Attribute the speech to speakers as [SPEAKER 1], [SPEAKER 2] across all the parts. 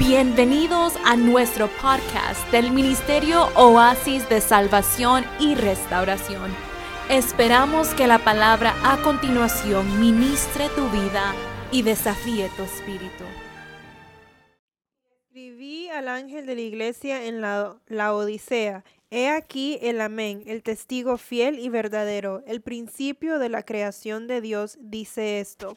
[SPEAKER 1] Bienvenidos a nuestro podcast del Ministerio Oasis de Salvación y Restauración. Esperamos que la palabra a continuación ministre tu vida y desafíe tu espíritu.
[SPEAKER 2] Escribí al ángel de la iglesia en la, la Odisea. He aquí el amén, el testigo fiel y verdadero, el principio de la creación de Dios, dice esto.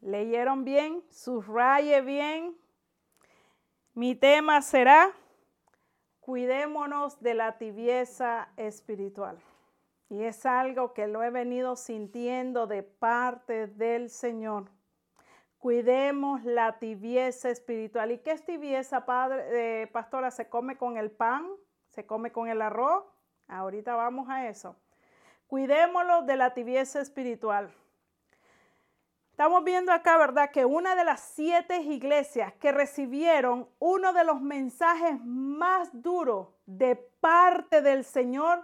[SPEAKER 3] ¿Leyeron bien? Subraye bien. Mi tema será, cuidémonos de la tibieza espiritual. Y es algo que lo he venido sintiendo de parte del Señor. Cuidemos la tibieza espiritual. ¿Y qué es tibieza, padre, eh, pastora? ¿Se come con el pan? ¿Se come con el arroz? Ahorita vamos a eso. Cuidémoslo de la tibieza espiritual. Estamos viendo acá, ¿verdad? Que una de las siete iglesias que recibieron uno de los mensajes más duros de parte del Señor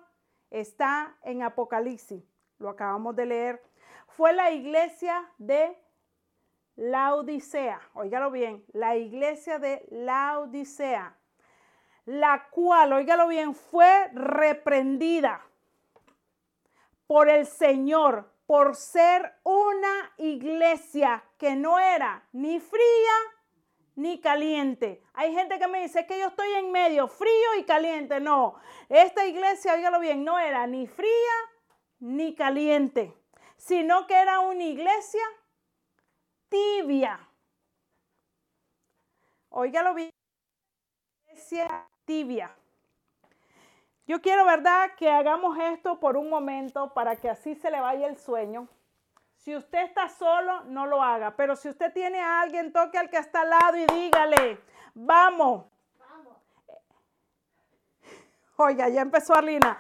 [SPEAKER 3] está en Apocalipsis. Lo acabamos de leer. Fue la iglesia de la Odisea. Óigalo bien, la iglesia de la Odisea. La cual, óigalo bien, fue reprendida por el Señor por ser una iglesia que no era ni fría ni caliente. Hay gente que me dice que yo estoy en medio, frío y caliente. No, esta iglesia, óigalo bien, no era ni fría ni caliente, sino que era una iglesia tibia. Óigalo bien, iglesia tibia. Yo quiero, ¿verdad?, que hagamos esto por un momento para que así se le vaya el sueño. Si usted está solo, no lo haga. Pero si usted tiene a alguien, toque al que está al lado y dígale, vamos. Vamos. Oiga, ya empezó Arlina.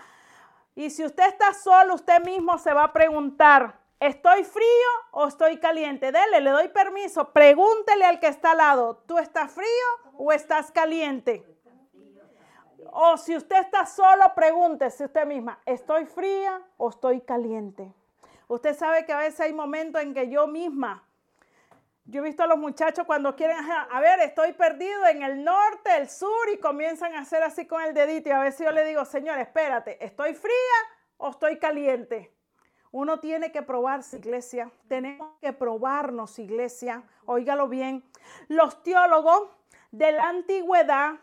[SPEAKER 3] Y si usted está solo, usted mismo se va a preguntar, ¿estoy frío o estoy caliente? Dele, le doy permiso. Pregúntele al que está al lado, ¿tú estás frío o estás caliente? O si usted está solo, pregúntese usted misma, ¿estoy fría o estoy caliente? Usted sabe que a veces hay momentos en que yo misma, yo he visto a los muchachos cuando quieren, a ver, estoy perdido en el norte, el sur, y comienzan a hacer así con el dedito. Y a veces yo le digo, Señor, espérate, ¿estoy fría o estoy caliente? Uno tiene que probarse, iglesia. Tenemos que probarnos, iglesia. Óigalo bien. Los teólogos de la antigüedad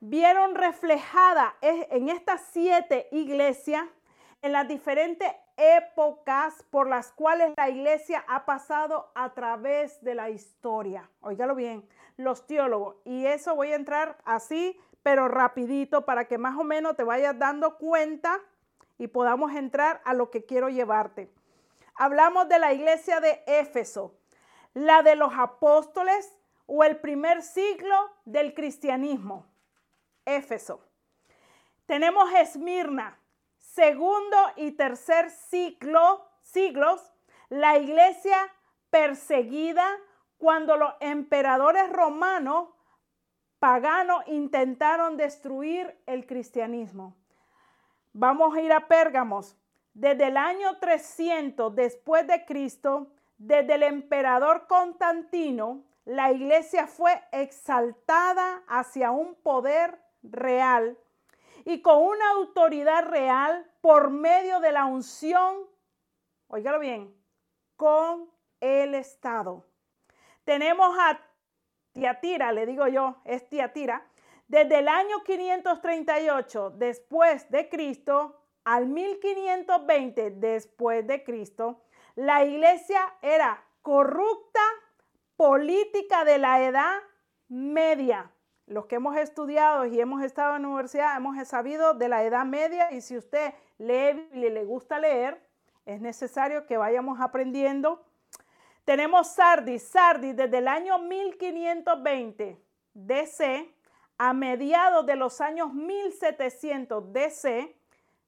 [SPEAKER 3] vieron reflejada en estas siete iglesias en las diferentes épocas por las cuales la iglesia ha pasado a través de la historia. Óigalo bien, los teólogos. Y eso voy a entrar así, pero rapidito para que más o menos te vayas dando cuenta y podamos entrar a lo que quiero llevarte. Hablamos de la iglesia de Éfeso, la de los apóstoles o el primer siglo del cristianismo. Éfeso. Tenemos Esmirna, segundo y tercer siglo, siglos, la iglesia perseguida cuando los emperadores romanos paganos intentaron destruir el cristianismo. Vamos a ir a Pérgamos. Desde el año 300 después de Cristo, desde el emperador Constantino, la iglesia fue exaltada hacia un poder real y con una autoridad real por medio de la unción, óigalo bien, con el Estado. Tenemos a Tiatira, le digo yo, es Tiatira, desde el año 538 después de Cristo al 1520 después de Cristo, la iglesia era corrupta política de la edad media los que hemos estudiado y hemos estado en la universidad, hemos sabido de la Edad Media y si usted lee y le gusta leer, es necesario que vayamos aprendiendo. Tenemos Sardis, Sardis desde el año 1520 DC a mediados de los años 1700 DC,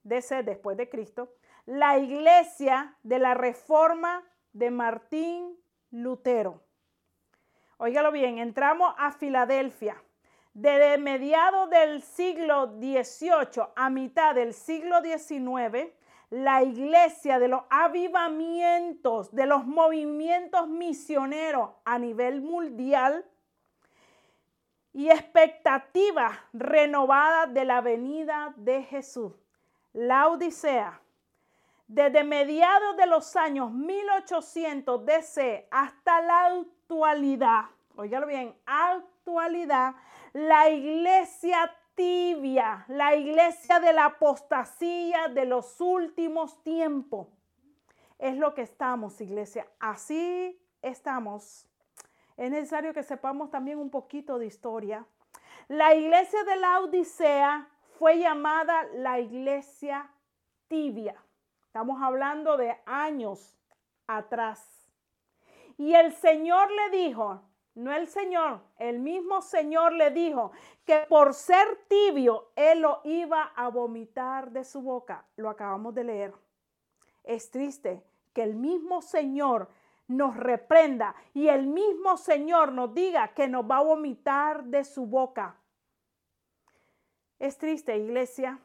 [SPEAKER 3] DC después de Cristo, la iglesia de la reforma de Martín Lutero. Óigalo bien, entramos a Filadelfia. Desde mediados del siglo XVIII a mitad del siglo XIX, la iglesia de los avivamientos, de los movimientos misioneros a nivel mundial y expectativas renovadas de la venida de Jesús. La Odisea, desde mediados de los años 1800 DC hasta la actualidad, óigalo bien, actualidad, la iglesia tibia, la iglesia de la apostasía de los últimos tiempos. Es lo que estamos, iglesia. Así estamos. Es necesario que sepamos también un poquito de historia. La iglesia de la Odisea fue llamada la iglesia tibia. Estamos hablando de años atrás. Y el Señor le dijo, no el Señor, el mismo Señor le dijo que por ser tibio, Él lo iba a vomitar de su boca. Lo acabamos de leer. Es triste que el mismo Señor nos reprenda y el mismo Señor nos diga que nos va a vomitar de su boca. Es triste, iglesia.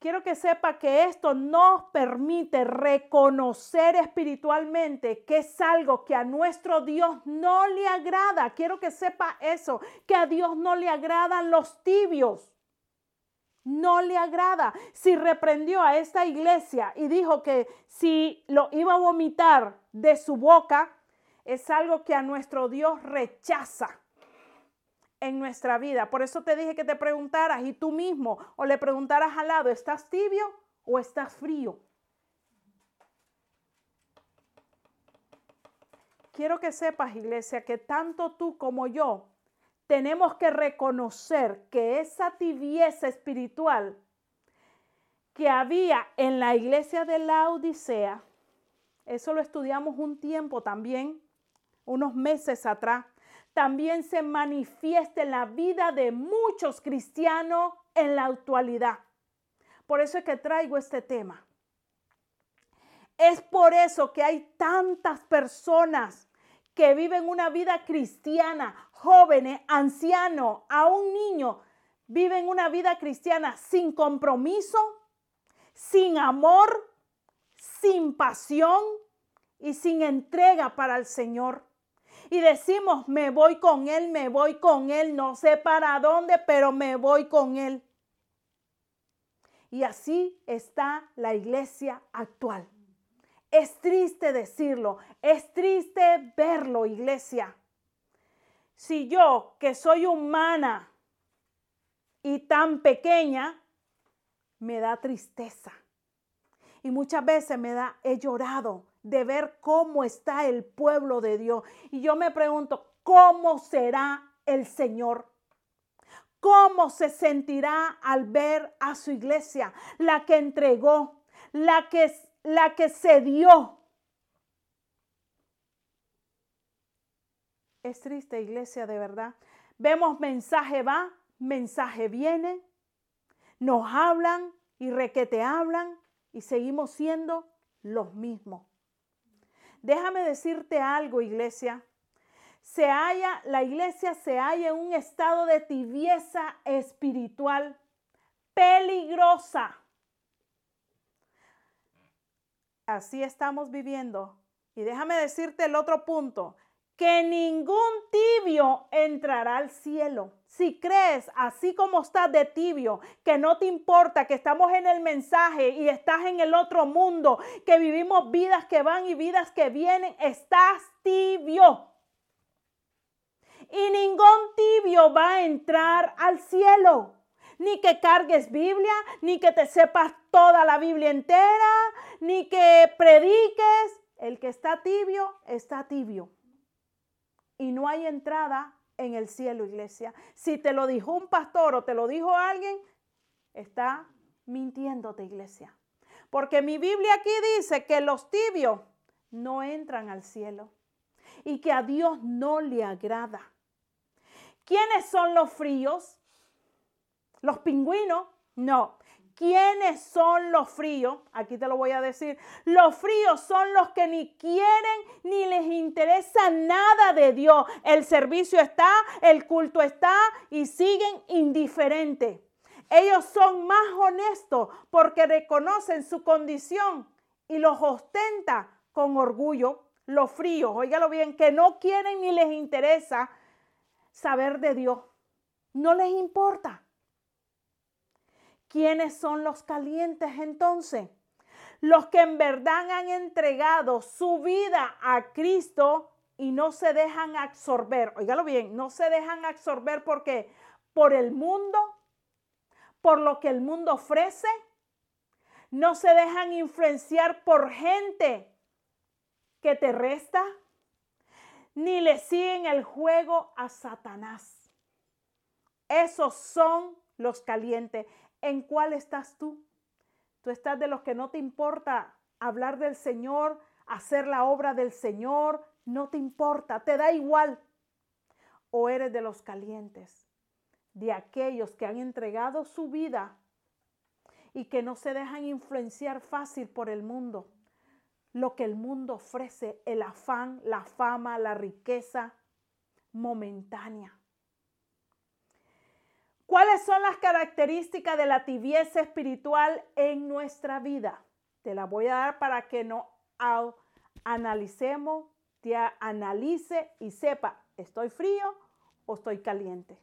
[SPEAKER 3] Quiero que sepa que esto nos permite reconocer espiritualmente que es algo que a nuestro Dios no le agrada. Quiero que sepa eso, que a Dios no le agradan los tibios. No le agrada. Si reprendió a esta iglesia y dijo que si lo iba a vomitar de su boca, es algo que a nuestro Dios rechaza en nuestra vida. Por eso te dije que te preguntaras y tú mismo o le preguntaras al lado, ¿estás tibio o estás frío? Quiero que sepas, iglesia, que tanto tú como yo tenemos que reconocer que esa tibieza espiritual que había en la iglesia de la Odisea, eso lo estudiamos un tiempo también, unos meses atrás, también se manifiesta en la vida de muchos cristianos en la actualidad. Por eso es que traigo este tema. Es por eso que hay tantas personas que viven una vida cristiana, jóvenes, ancianos, un niño, viven una vida cristiana sin compromiso, sin amor, sin pasión y sin entrega para el Señor y decimos, me voy con Él, me voy con Él, no sé para dónde, pero me voy con Él. Y así está la iglesia actual. Es triste decirlo, es triste verlo, iglesia. Si yo, que soy humana y tan pequeña, me da tristeza. Y muchas veces me da, he llorado de ver cómo está el pueblo de Dios. Y yo me pregunto, ¿cómo será el Señor? ¿Cómo se sentirá al ver a su iglesia, la que entregó, la que, la que se dio? Es triste, iglesia, de verdad. Vemos mensaje va, mensaje viene, nos hablan y requete hablan y seguimos siendo los mismos. Déjame decirte algo, iglesia. Se halla, la iglesia se halla en un estado de tibieza espiritual peligrosa. Así estamos viviendo. Y déjame decirte el otro punto que ningún tibio entrará al cielo. Si crees, así como estás de tibio, que no te importa, que estamos en el mensaje y estás en el otro mundo, que vivimos vidas que van y vidas que vienen, estás tibio. Y ningún tibio va a entrar al cielo. Ni que cargues Biblia, ni que te sepas toda la Biblia entera, ni que prediques. El que está tibio, está tibio y no hay entrada en el cielo, iglesia. Si te lo dijo un pastor o te lo dijo alguien, está mintiéndote, iglesia. Porque mi Biblia aquí dice que los tibios no entran al cielo y que a Dios no le agrada. ¿Quiénes son los fríos? ¿Los pingüinos? No. ¿Quiénes son los fríos? Aquí te lo voy a decir. Los fríos son los que ni quieren ni les interesa nada de Dios. El servicio está, el culto está y siguen indiferentes. Ellos son más honestos porque reconocen su condición y los ostenta con orgullo. Los fríos, óigalo bien, que no quieren ni les interesa saber de Dios. No les importa. ¿Quiénes son los calientes entonces? Los que en verdad han entregado su vida a Cristo y no se dejan absorber. Óigalo bien, no se dejan absorber porque por el mundo, por lo que el mundo ofrece, no se dejan influenciar por gente que te resta, ni le siguen el juego a Satanás. Esos son los calientes. ¿En cuál estás tú? Tú estás de los que no te importa hablar del Señor, hacer la obra del Señor, no te importa, te da igual. O eres de los calientes, de aquellos que han entregado su vida y que no se dejan influenciar fácil por el mundo. Lo que el mundo ofrece, el afán, la fama, la riqueza momentánea. ¿Cuáles son las características de la tibieza espiritual en nuestra vida? Te la voy a dar para que no analicemos, te analice y sepa, ¿estoy frío o estoy caliente?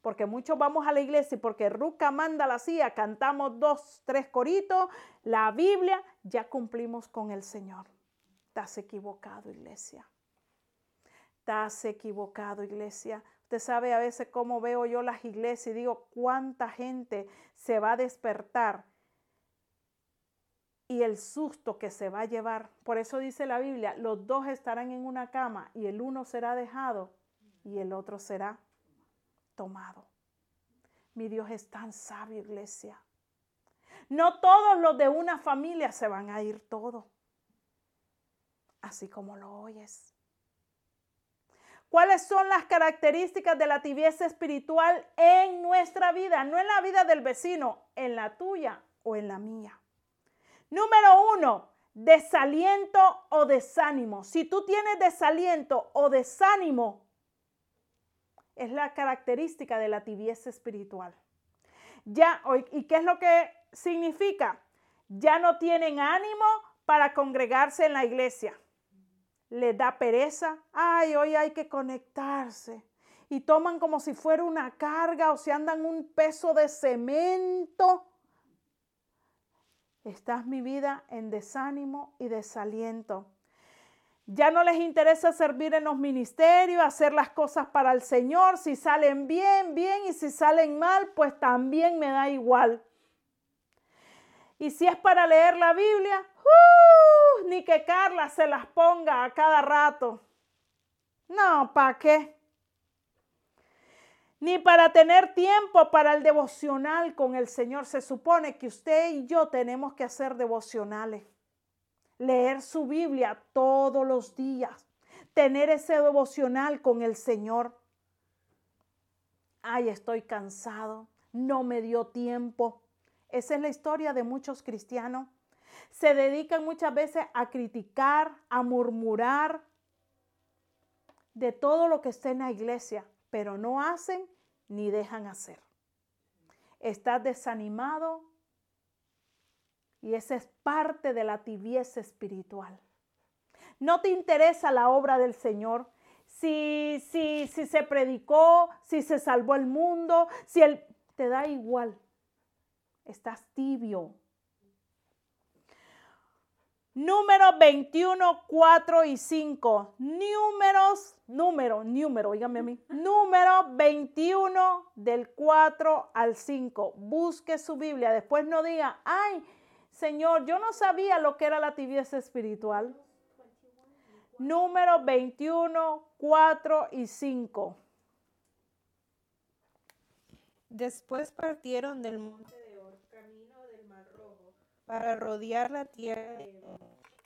[SPEAKER 3] Porque muchos vamos a la iglesia y porque Ruca manda la silla, cantamos dos, tres coritos, la Biblia, ya cumplimos con el Señor. Estás equivocado, iglesia. Estás equivocado, iglesia. Usted sabe a veces cómo veo yo las iglesias y digo cuánta gente se va a despertar y el susto que se va a llevar. Por eso dice la Biblia, los dos estarán en una cama y el uno será dejado y el otro será tomado. Mi Dios es tan sabio, iglesia. No todos los de una familia se van a ir todos, así como lo oyes. ¿Cuáles son las características de la tibieza espiritual en nuestra vida? No en la vida del vecino, en la tuya o en la mía. Número uno, desaliento o desánimo. Si tú tienes desaliento o desánimo, es la característica de la tibieza espiritual. Ya, ¿y qué es lo que significa? Ya no tienen ánimo para congregarse en la iglesia le da pereza, ay, hoy hay que conectarse. Y toman como si fuera una carga o se andan un peso de cemento. Estás mi vida en desánimo y desaliento. Ya no les interesa servir en los ministerios, hacer las cosas para el Señor. Si salen bien, bien, y si salen mal, pues también me da igual. Y si es para leer la Biblia, ¡uh! ni que Carla se las ponga a cada rato. No, ¿para qué? Ni para tener tiempo para el devocional con el Señor. Se supone que usted y yo tenemos que hacer devocionales. Leer su Biblia todos los días. Tener ese devocional con el Señor. Ay, estoy cansado. No me dio tiempo. Esa es la historia de muchos cristianos. Se dedican muchas veces a criticar, a murmurar de todo lo que está en la iglesia, pero no hacen ni dejan hacer. Estás desanimado y esa es parte de la tibieza espiritual. No te interesa la obra del Señor. Si, si, si se predicó, si se salvó el mundo, si él te da igual estás tibio. Número 21, 4 y 5. Números, número, número, dígame a mí. Número 21 del 4 al 5. Busque su Biblia. Después no diga, ay, Señor, yo no sabía lo que era la tibieza espiritual. Número 21, 4 y 5.
[SPEAKER 2] Después partieron del monte para rodear la tierra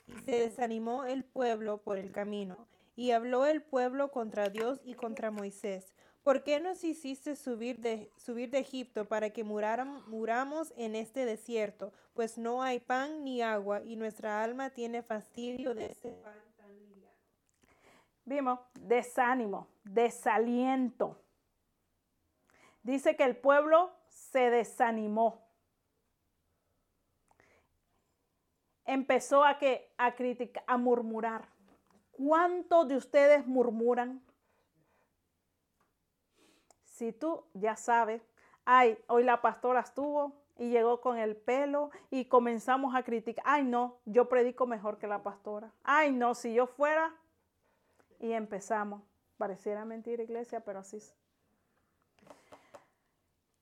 [SPEAKER 2] y se desanimó el pueblo por el camino Y habló el pueblo contra Dios y contra Moisés. ¿Por qué nos hiciste subir de, subir de Egipto para que muramos en este desierto? Pues no hay pan ni agua y nuestra alma tiene fastidio de este pan tan liviano.
[SPEAKER 3] Vimos, desánimo, desaliento. Dice que el pueblo se desanimó. Empezó a, que, a criticar, a murmurar. ¿Cuántos de ustedes murmuran? Si tú ya sabes, ay, hoy la pastora estuvo y llegó con el pelo y comenzamos a criticar, ay no, yo predico mejor que la pastora, ay no, si yo fuera, y empezamos, pareciera mentira iglesia, pero así es.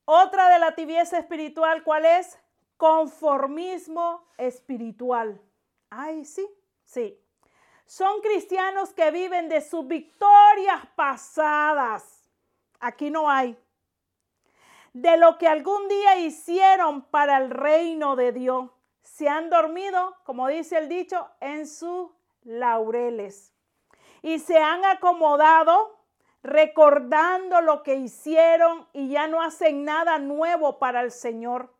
[SPEAKER 3] Otra de la tibieza espiritual, ¿cuál es? Conformismo espiritual. Ay, sí, sí. Son cristianos que viven de sus victorias pasadas Aquí no hay. De lo que algún día hicieron para el reino de Dios. Se han dormido, como dice el dicho, en sus laureles. Y se han acomodado recordando lo que hicieron y ya no hacen nada nuevo para el Señor.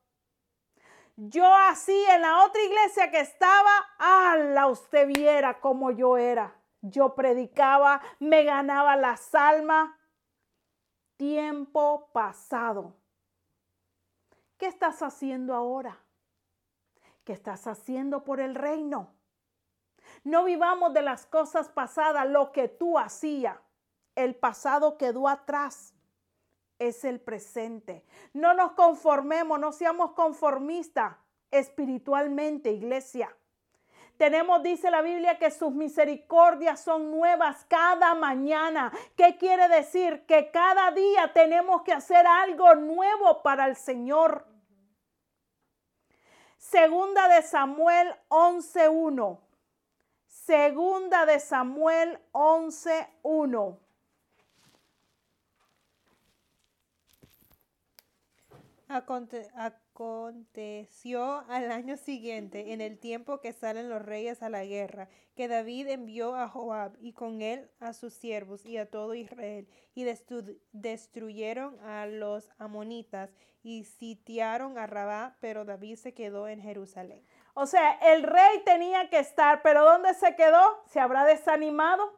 [SPEAKER 3] Yo así en la otra iglesia que estaba, ala, usted viera cómo yo era. Yo predicaba, me ganaba las almas, tiempo pasado. ¿Qué estás haciendo ahora? ¿Qué estás haciendo por el reino? No vivamos de las cosas pasadas, lo que tú hacías. El pasado quedó atrás. Es el presente. No nos conformemos, no seamos conformistas espiritualmente, iglesia. Tenemos, dice la Biblia, que sus misericordias son nuevas cada mañana. ¿Qué quiere decir? Que cada día tenemos que hacer algo nuevo para el Señor. Segunda de Samuel 11.1. Segunda de Samuel 11.1.
[SPEAKER 2] Aconte Aconteció al año siguiente, en el tiempo que salen los reyes a la guerra, que David envió a Joab y con él a sus siervos y a todo Israel, y destruyeron a los amonitas y sitiaron a Rabá, pero David se quedó en Jerusalén.
[SPEAKER 3] O sea, el rey tenía que estar, pero ¿dónde se quedó? ¿Se habrá desanimado?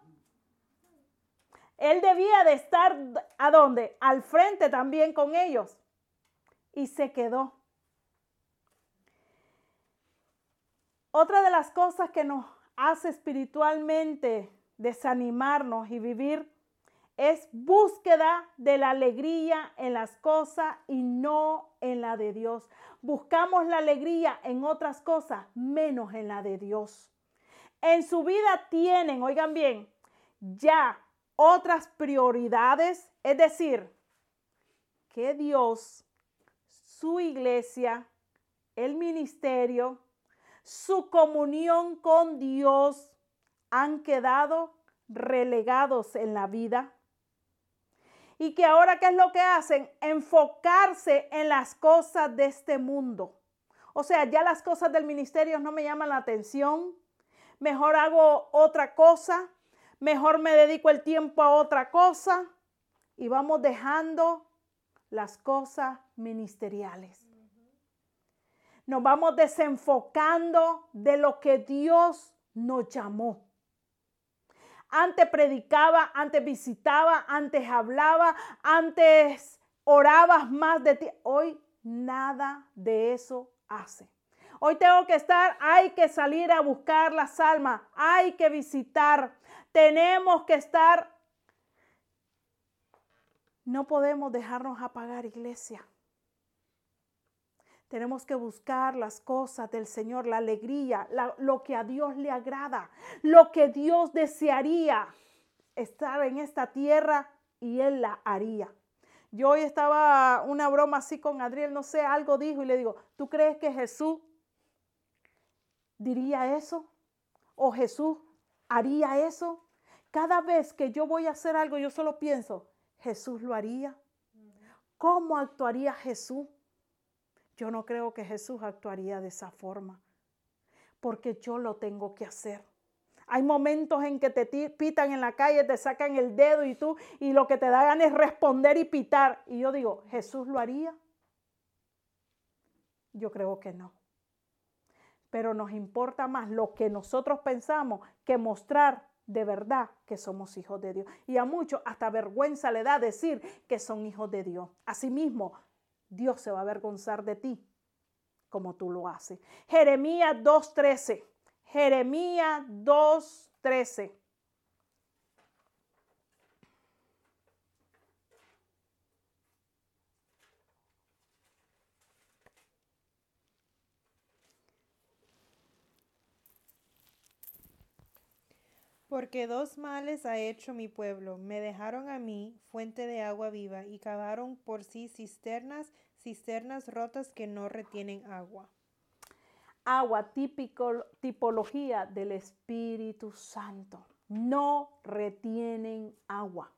[SPEAKER 3] Él debía de estar, ¿a dónde? Al frente también con ellos. Y se quedó. Otra de las cosas que nos hace espiritualmente desanimarnos y vivir es búsqueda de la alegría en las cosas y no en la de Dios. Buscamos la alegría en otras cosas, menos en la de Dios. En su vida tienen, oigan bien, ya otras prioridades, es decir, que Dios, su iglesia, el ministerio, su comunión con Dios han quedado relegados en la vida. Y que ahora, ¿qué es lo que hacen? Enfocarse en las cosas de este mundo. O sea, ya las cosas del ministerio no me llaman la atención. Mejor hago otra cosa. Mejor me dedico el tiempo a otra cosa. Y vamos dejando las cosas ministeriales nos vamos desenfocando de lo que Dios nos llamó. Antes predicaba, antes visitaba, antes hablaba, antes orabas más de ti. Hoy nada de eso hace. Hoy tengo que estar, hay que salir a buscar las almas, hay que visitar, tenemos que estar. No podemos dejarnos apagar, iglesia. Tenemos que buscar las cosas del Señor, la alegría, lo que a Dios le agrada, lo que Dios desearía estar en esta tierra y Él la haría. Yo hoy estaba una broma así con Adriel, no sé, algo dijo y le digo, ¿tú crees que Jesús diría eso? ¿O Jesús haría eso? Cada vez que yo voy a hacer algo, yo solo pienso, Jesús lo haría. ¿Cómo actuaría Jesús? Yo no creo que Jesús actuaría de esa forma, porque yo lo tengo que hacer. Hay momentos en que te pitan en la calle, te sacan el dedo y tú, y lo que te da ganas es responder y pitar. Y yo digo, ¿Jesús lo haría? Yo creo que no. Pero nos importa más lo que nosotros pensamos que mostrar de verdad que somos hijos de Dios. Y a muchos hasta vergüenza le da decir que son hijos de Dios. Asimismo, Dios se va a avergonzar de ti como tú lo haces. Jeremías 2.13. Jeremías 2.13.
[SPEAKER 2] Porque dos males ha hecho mi pueblo. Me dejaron a mí fuente de agua viva y cavaron por sí cisternas, cisternas rotas que no retienen agua.
[SPEAKER 3] Agua, típico, tipología del Espíritu Santo. No retienen agua.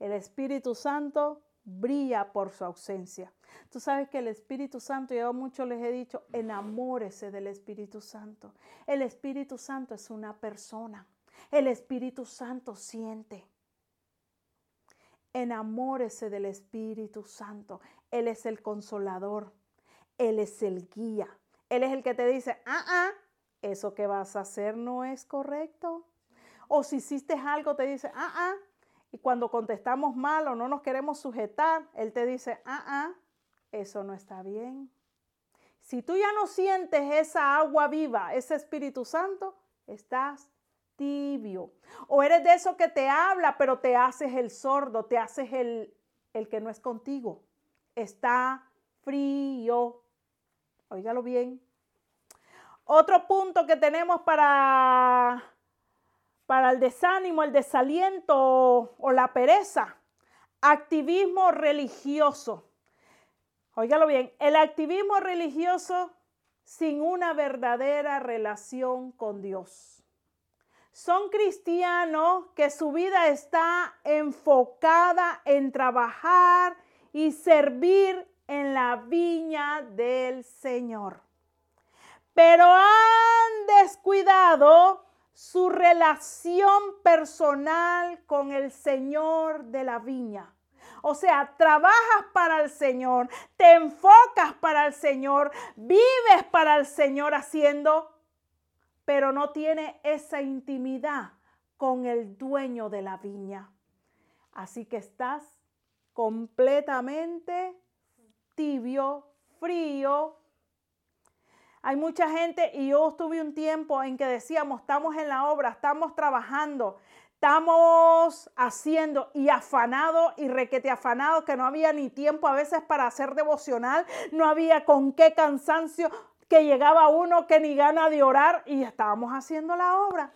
[SPEAKER 3] El Espíritu Santo brilla por su ausencia. Tú sabes que el Espíritu Santo, yo mucho les he dicho, enamórese del Espíritu Santo. El Espíritu Santo es una persona. El Espíritu Santo siente. Enamórese del Espíritu Santo. Él es el consolador. Él es el guía. Él es el que te dice, ah, ah, eso que vas a hacer no es correcto. O si hiciste algo, te dice, ah, ah. Y cuando contestamos mal o no nos queremos sujetar, Él te dice, ah, ah, eso no está bien. Si tú ya no sientes esa agua viva, ese Espíritu Santo, estás tibio. O eres de eso que te habla, pero te haces el sordo, te haces el, el que no es contigo. Está frío. Óigalo bien. Otro punto que tenemos para, para el desánimo, el desaliento o la pereza. Activismo religioso. Óigalo bien, el activismo religioso sin una verdadera relación con Dios son cristianos que su vida está enfocada en trabajar y servir en la viña del Señor. Pero han descuidado su relación personal con el Señor de la viña. O sea, trabajas para el Señor, te enfocas para el Señor, vives para el Señor haciendo pero no tiene esa intimidad con el dueño de la viña. Así que estás completamente tibio, frío. Hay mucha gente y yo estuve un tiempo en que decíamos, estamos en la obra, estamos trabajando, estamos haciendo y afanado y requete afanado que no había ni tiempo a veces para hacer devocional, no había con qué cansancio que llegaba uno que ni gana de orar y estábamos haciendo la obra.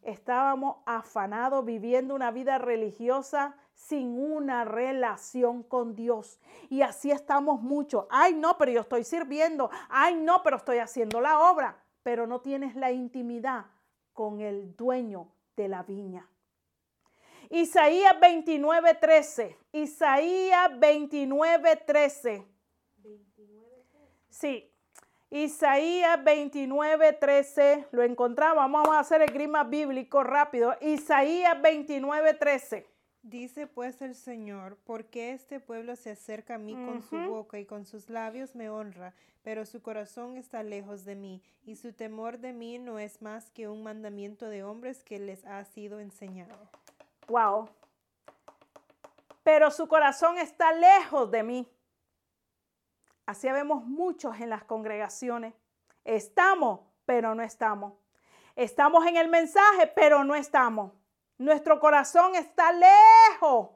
[SPEAKER 3] Estábamos afanados viviendo una vida religiosa sin una relación con Dios. Y así estamos muchos. Ay, no, pero yo estoy sirviendo. Ay, no, pero estoy haciendo la obra. Pero no tienes la intimidad con el dueño de la viña. Isaías 29:13. Isaías 29:13. Sí, Isaías 29, 13, lo encontramos, vamos a hacer el grima bíblico rápido. Isaías 29, 13.
[SPEAKER 2] Dice pues el Señor, porque este pueblo se acerca a mí con su boca y con sus labios me honra, pero su corazón está lejos de mí, y su temor de mí no es más que un mandamiento de hombres que les ha sido enseñado.
[SPEAKER 3] Wow. Pero su corazón está lejos de mí. Así vemos muchos en las congregaciones. Estamos, pero no estamos. Estamos en el mensaje, pero no estamos. Nuestro corazón está lejos.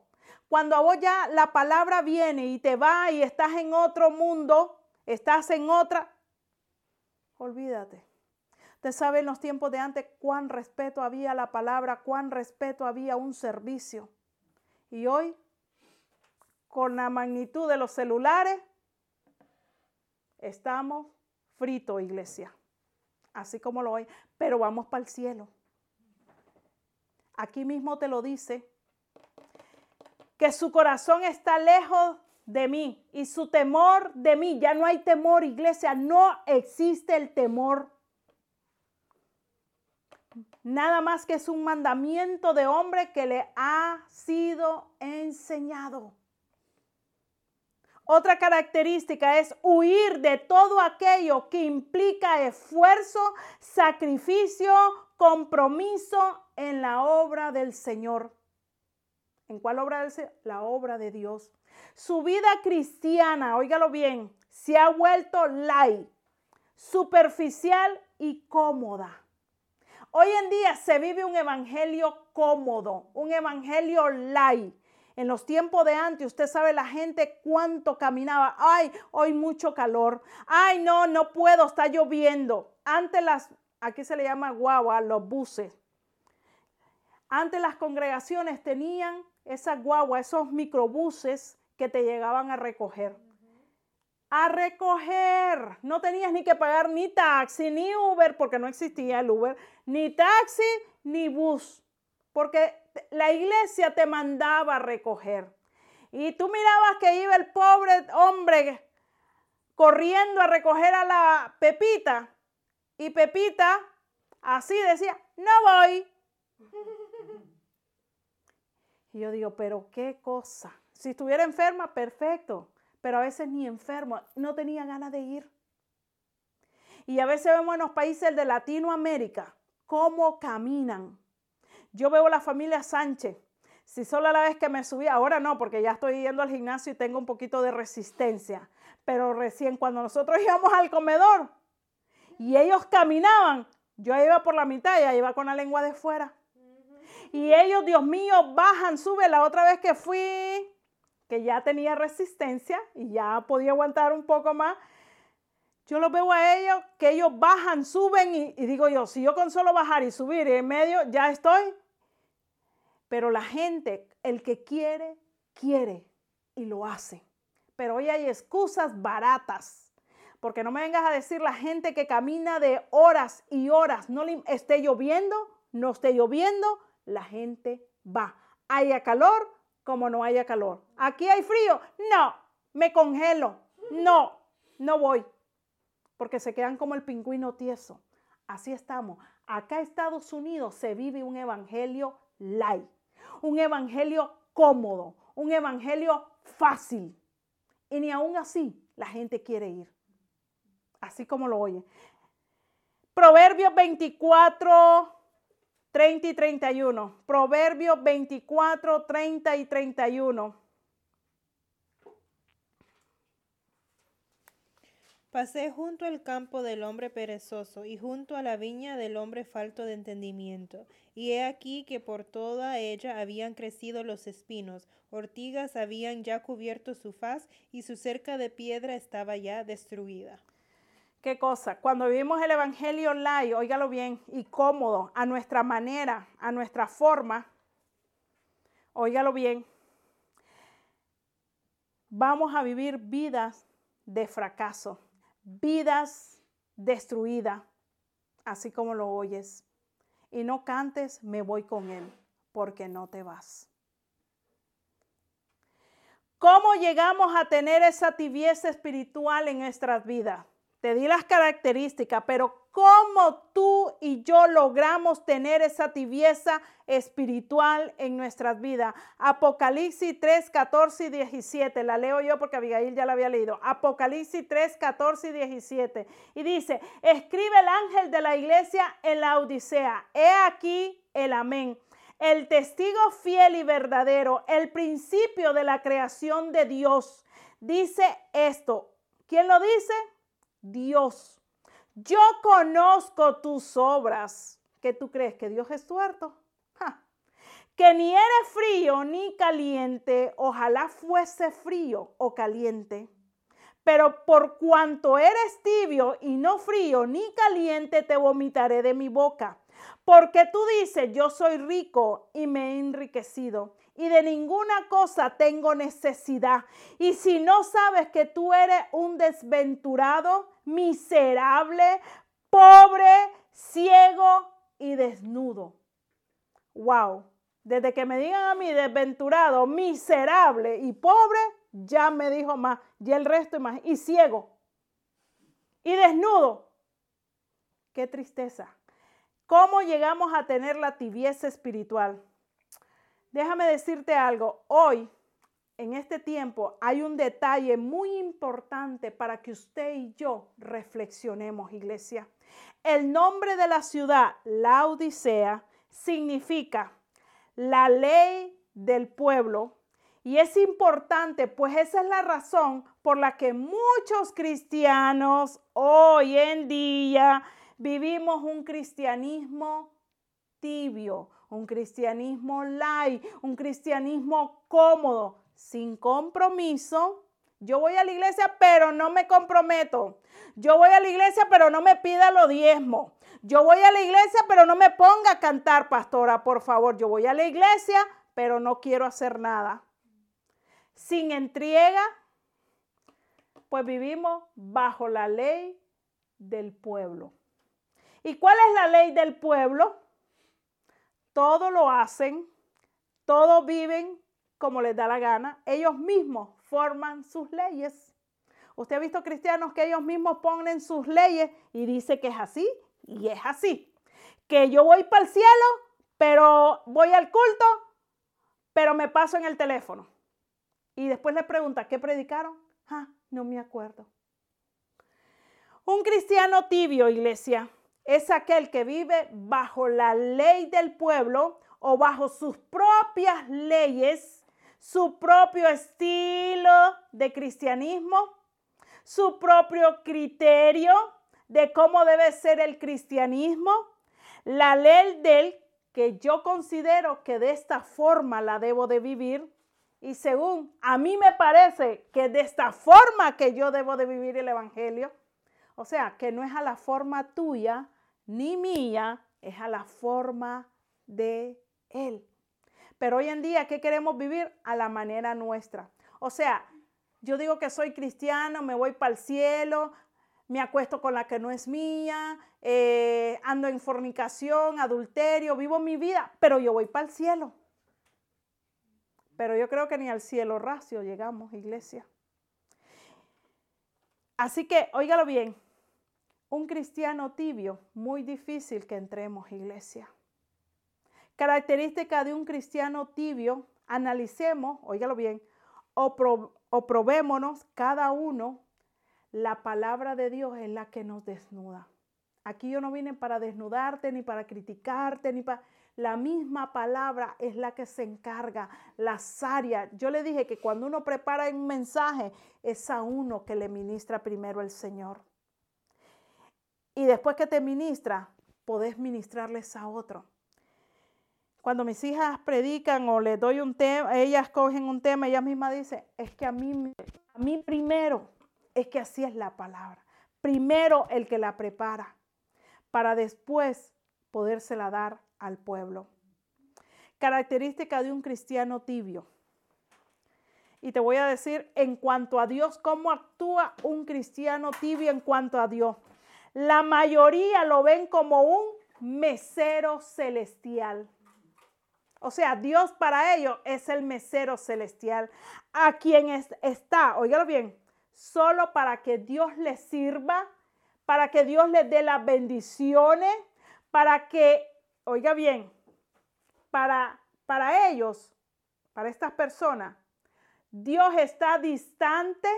[SPEAKER 3] Cuando a vos ya la palabra viene y te va y estás en otro mundo, estás en otra, olvídate. Usted sabe en los tiempos de antes cuán respeto había la palabra, cuán respeto había a un servicio. Y hoy, con la magnitud de los celulares, Estamos fritos, iglesia. Así como lo hay. Pero vamos para el cielo. Aquí mismo te lo dice. Que su corazón está lejos de mí y su temor de mí. Ya no hay temor, iglesia. No existe el temor. nada más que es un mandamiento de hombre que le ha sido enseñado. Otra característica es huir de todo aquello que implica esfuerzo, sacrificio, compromiso en la obra del Señor. ¿En cuál obra del Señor? La obra de Dios. Su vida cristiana, óigalo bien, se ha vuelto light, superficial y cómoda. Hoy en día se vive un evangelio cómodo, un evangelio light. En los tiempos de antes, usted sabe la gente cuánto caminaba. Ay, hoy mucho calor. Ay, no, no puedo, está lloviendo. Antes las, aquí se le llama guagua, los buses. Antes las congregaciones tenían esa guagua, esos microbuses que te llegaban a recoger. A recoger. No tenías ni que pagar ni taxi, ni Uber, porque no existía el Uber, ni taxi, ni bus. Porque la iglesia te mandaba a recoger. Y tú mirabas que iba el pobre hombre corriendo a recoger a la Pepita. Y Pepita así decía, no voy. Y yo digo, pero qué cosa. Si estuviera enferma, perfecto. Pero a veces ni enfermo, no tenía ganas de ir. Y a veces vemos en los países de Latinoamérica cómo caminan. Yo veo la familia Sánchez. Si solo la vez que me subí, ahora no, porque ya estoy yendo al gimnasio y tengo un poquito de resistencia. Pero recién cuando nosotros íbamos al comedor y ellos caminaban, yo iba por la mitad y iba con la lengua de fuera. Y ellos, Dios mío, bajan, suben. La otra vez que fui, que ya tenía resistencia y ya podía aguantar un poco más, yo los veo a ellos, que ellos bajan, suben y, digo yo, si yo con solo bajar y subir en medio, ya estoy. Pero la gente, el que quiere, quiere y lo hace. Pero hoy hay excusas baratas. Porque no me vengas a decir la gente que camina de horas y horas, no le esté lloviendo, no esté lloviendo, la gente va. Haya calor como no haya calor. Aquí hay frío. No, me congelo. No, no voy. Porque se quedan como el pingüino tieso. Así estamos. Acá en Estados Unidos se vive un evangelio light, un evangelio cómodo, un evangelio fácil. Y ni aún así la gente quiere ir. Así como lo oye. Proverbios 24, 30 y 31. Proverbios 24, 30 y 31.
[SPEAKER 2] Pasé junto al campo del hombre perezoso y junto a la viña del hombre falto de entendimiento. Y he aquí que por toda ella habían crecido los espinos, ortigas habían ya cubierto su faz y su cerca de piedra estaba ya destruida.
[SPEAKER 3] ¿Qué cosa? Cuando vivimos el Evangelio light, óigalo bien, y cómodo, a nuestra manera, a nuestra forma, óigalo bien, vamos a vivir vidas de fracaso, vidas destruidas, así como lo oyes. Y no cantes, me voy con él, porque no te vas. ¿Cómo llegamos a tener esa tibieza espiritual en nuestras vidas? Te di las características, pero ¿cómo tú y yo logramos tener esa tibieza espiritual en nuestras vidas? Apocalipsis 3, 14 y 17. La leo yo porque Abigail ya la había leído. Apocalipsis 3, 14 y 17. Y dice, escribe el ángel de la iglesia en la Odisea. He aquí el amén. El testigo fiel y verdadero, el principio de la creación de Dios. Dice esto. ¿Quién lo dice? Dios. Yo conozco tus obras. ¿Qué tú crees? ¿Que Dios es tuerto? Que ni eres frío ni caliente. Ojalá fuese frío o caliente. Pero por cuanto eres tibio y no frío ni caliente, te vomitaré de mi boca. Porque tú dices, yo soy rico y me he enriquecido y de ninguna cosa tengo necesidad. Y si no sabes que tú eres un desventurado, miserable, pobre, ciego y desnudo. Wow. Desde que me digan a mí desventurado, miserable y pobre, ya me dijo más. Y el resto y más. Y ciego. Y desnudo. Qué tristeza. ¿Cómo llegamos a tener la tibieza espiritual? Déjame decirte algo, hoy, en este tiempo, hay un detalle muy importante para que usted y yo reflexionemos, iglesia. El nombre de la ciudad, la Odisea, significa la ley del pueblo. Y es importante, pues esa es la razón por la que muchos cristianos hoy en día vivimos un cristianismo tibio, un cristianismo light, un cristianismo cómodo, sin compromiso. Yo voy a la iglesia, pero no me comprometo. Yo voy a la iglesia, pero no me pida lo diezmo. Yo voy a la iglesia, pero no me ponga a cantar, pastora, por favor. Yo voy a la iglesia, pero no quiero hacer nada. Sin entrega, pues vivimos bajo la ley del pueblo. ¿Y cuál es la ley del pueblo? Todo lo hacen, todos viven como les da la gana. Ellos mismos forman sus leyes. Usted ha visto cristianos que ellos mismos ponen sus leyes y dice que es así y es así. Que yo voy para el cielo, pero voy al culto, pero me paso en el teléfono. Y después le pregunta, ¿qué predicaron? Ah, no me acuerdo. Un cristiano tibio, iglesia, es aquel que vive bajo la ley del pueblo o bajo sus propias leyes, su propio estilo de cristianismo, su propio criterio de cómo debe ser el cristianismo, la ley del que yo considero que de esta forma la debo de vivir y según a mí me parece que de esta forma que yo debo de vivir el evangelio, o sea, que no es a la forma tuya ni mía, es a la forma de él. Pero hoy en día, ¿qué queremos vivir? A la manera nuestra. O sea, yo digo que soy cristiano, me voy para el cielo, me acuesto con la que no es mía, eh, ando en fornicación, adulterio, vivo mi vida, pero yo voy para el cielo. Pero yo creo que ni al cielo racio llegamos, iglesia. Así que, óigalo bien, un cristiano tibio, muy difícil que entremos, iglesia. Característica de un cristiano tibio, analicemos, óigalo bien, o, probémonos cada uno la palabra de Dios es la que nos desnuda. Aquí yo no vine para desnudarte, ni para criticarte, ni para... La misma palabra es la que se encarga, las áreas. Yo le dije que cuando uno prepara un mensaje, es a uno que le ministra primero el Señor. Y después que te ministra, podés ministrarles a otro. Cuando mis hijas predican o les doy un tema, ellas cogen un tema, ellas mismas dicen, es que a mí, a mí primero es que así es la palabra. Primero el que la prepara para después podérsela dar al pueblo. Característica de un cristiano tibio. Y te voy a decir en cuanto a Dios, cómo actúa un cristiano tibio en cuanto a Dios. La mayoría lo ven como un mesero celestial. O sea, Dios para ellos es el mesero celestial. A quien está, oígalo bien, solo para que Dios les sirva, para que Dios les dé las bendiciones, para que, oiga bien, para, para ellos, para estas personas, Dios está distante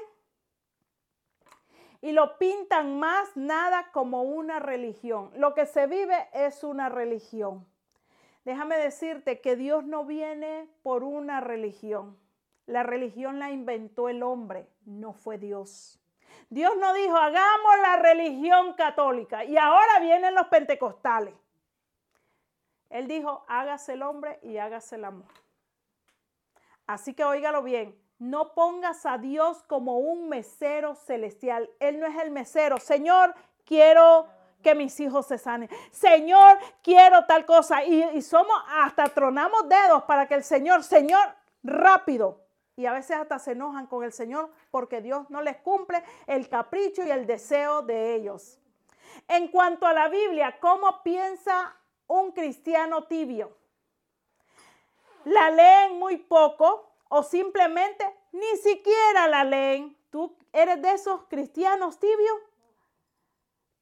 [SPEAKER 3] y lo pintan más nada como una religión. Lo que se vive es una religión. Déjame decirte que Dios no viene por una religión. La religión la inventó el hombre, no fue Dios. Dios no dijo, hagamos la religión católica y ahora vienen los pentecostales. Él dijo, hágase el hombre y hágase el amor. Así que óigalo bien, no pongas a Dios como un mesero celestial. Él no es el mesero. Señor, quiero que mis hijos se sanen. Señor, quiero tal cosa. Y, y somos, hasta tronamos dedos para que el Señor, Señor, rápido, y a veces hasta se enojan con el Señor porque Dios no les cumple el capricho y el deseo de ellos. En cuanto a la Biblia, ¿cómo piensa un cristiano tibio? La leen muy poco o simplemente ni siquiera la leen. ¿Tú eres de esos cristianos tibios?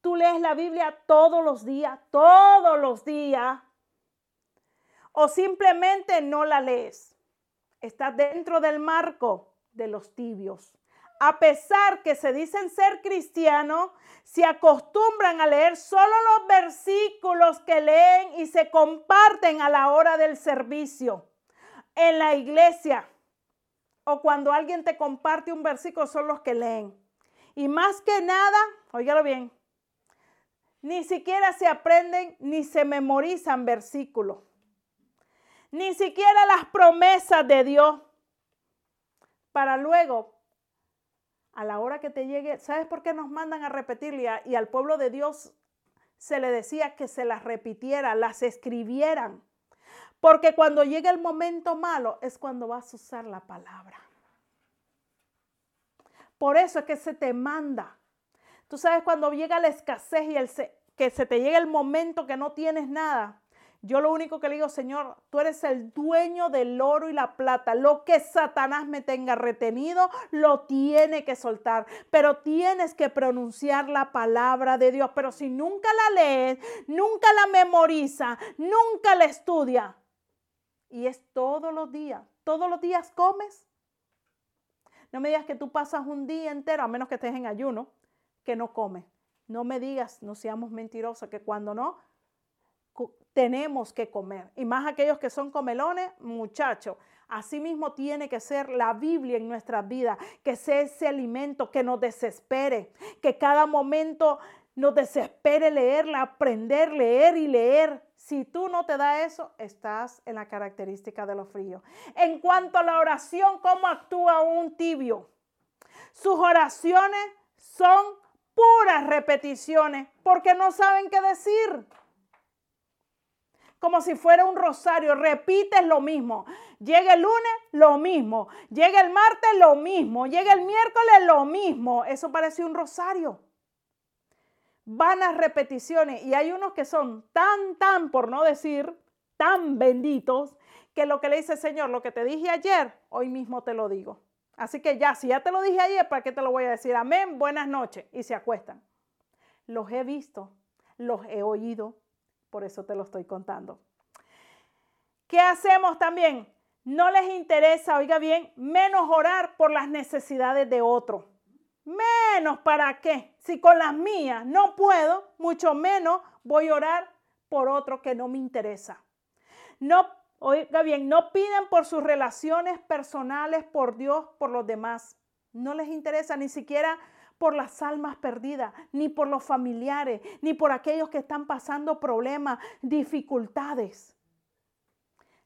[SPEAKER 3] Tú lees la Biblia todos los días, todos los días. O simplemente no la lees. Estás dentro del marco de los tibios. A pesar que se dicen ser cristianos, se acostumbran a leer solo los versículos que leen y se comparten a la hora del servicio. En la iglesia o cuando alguien te comparte un versículo son los que leen. Y más que nada, óigalo bien, ni siquiera se aprenden ni se memorizan versículos. Ni siquiera las promesas de Dios. Para luego, a la hora que te llegue, ¿sabes por qué nos mandan a repetirle? Y al pueblo de Dios se le decía que se las repitiera, las escribieran. Porque cuando llegue el momento malo es cuando vas a usar la palabra. Por eso es que se te manda. Tú sabes cuando llega la escasez y el que se te llega el momento que no tienes nada. Yo lo único que le digo, Señor, tú eres el dueño del oro y la plata. Lo que Satanás me tenga retenido, lo tiene que soltar. Pero tienes que pronunciar la palabra de Dios. Pero si nunca la lees, nunca la memoriza, nunca la estudia. Y es todos los días. Todos los días comes. No me digas que tú pasas un día entero, a menos que estés en ayuno, que no comes. No me digas, no seamos mentirosos, que cuando no, tenemos que comer. Y más aquellos que son comelones, muchachos. Así mismo tiene que ser la Biblia en nuestras vidas, que sea ese alimento que nos desespere, que cada momento nos desespere leerla, aprender, leer y leer. Si tú no te da eso, estás en la característica de lo frío. En cuanto a la oración, ¿cómo actúa un tibio? Sus oraciones son puras repeticiones porque no saben qué decir. Como si fuera un rosario, repites lo mismo. Llega el lunes, lo mismo. Llega el martes, lo mismo. Llega el miércoles, lo mismo. Eso parece un rosario. Vanas repeticiones. Y hay unos que son tan, tan, por no decir, tan benditos, que lo que le dice Señor, lo que te dije ayer, hoy mismo te lo digo. Así que ya, si ya te lo dije ayer, ¿para qué te lo voy a decir? Amén, buenas noches. Y se acuestan. Los he visto, los he oído, por eso te lo estoy contando. ¿Qué hacemos también? No les interesa, oiga bien, menos orar por las necesidades de otro. Menos para qué. Si con las mías no puedo, mucho menos voy a orar por otro que no me interesa. No Oiga bien, no piden por sus relaciones personales, por Dios, por los demás. No les interesa ni siquiera por las almas perdidas, ni por los familiares, ni por aquellos que están pasando problemas, dificultades.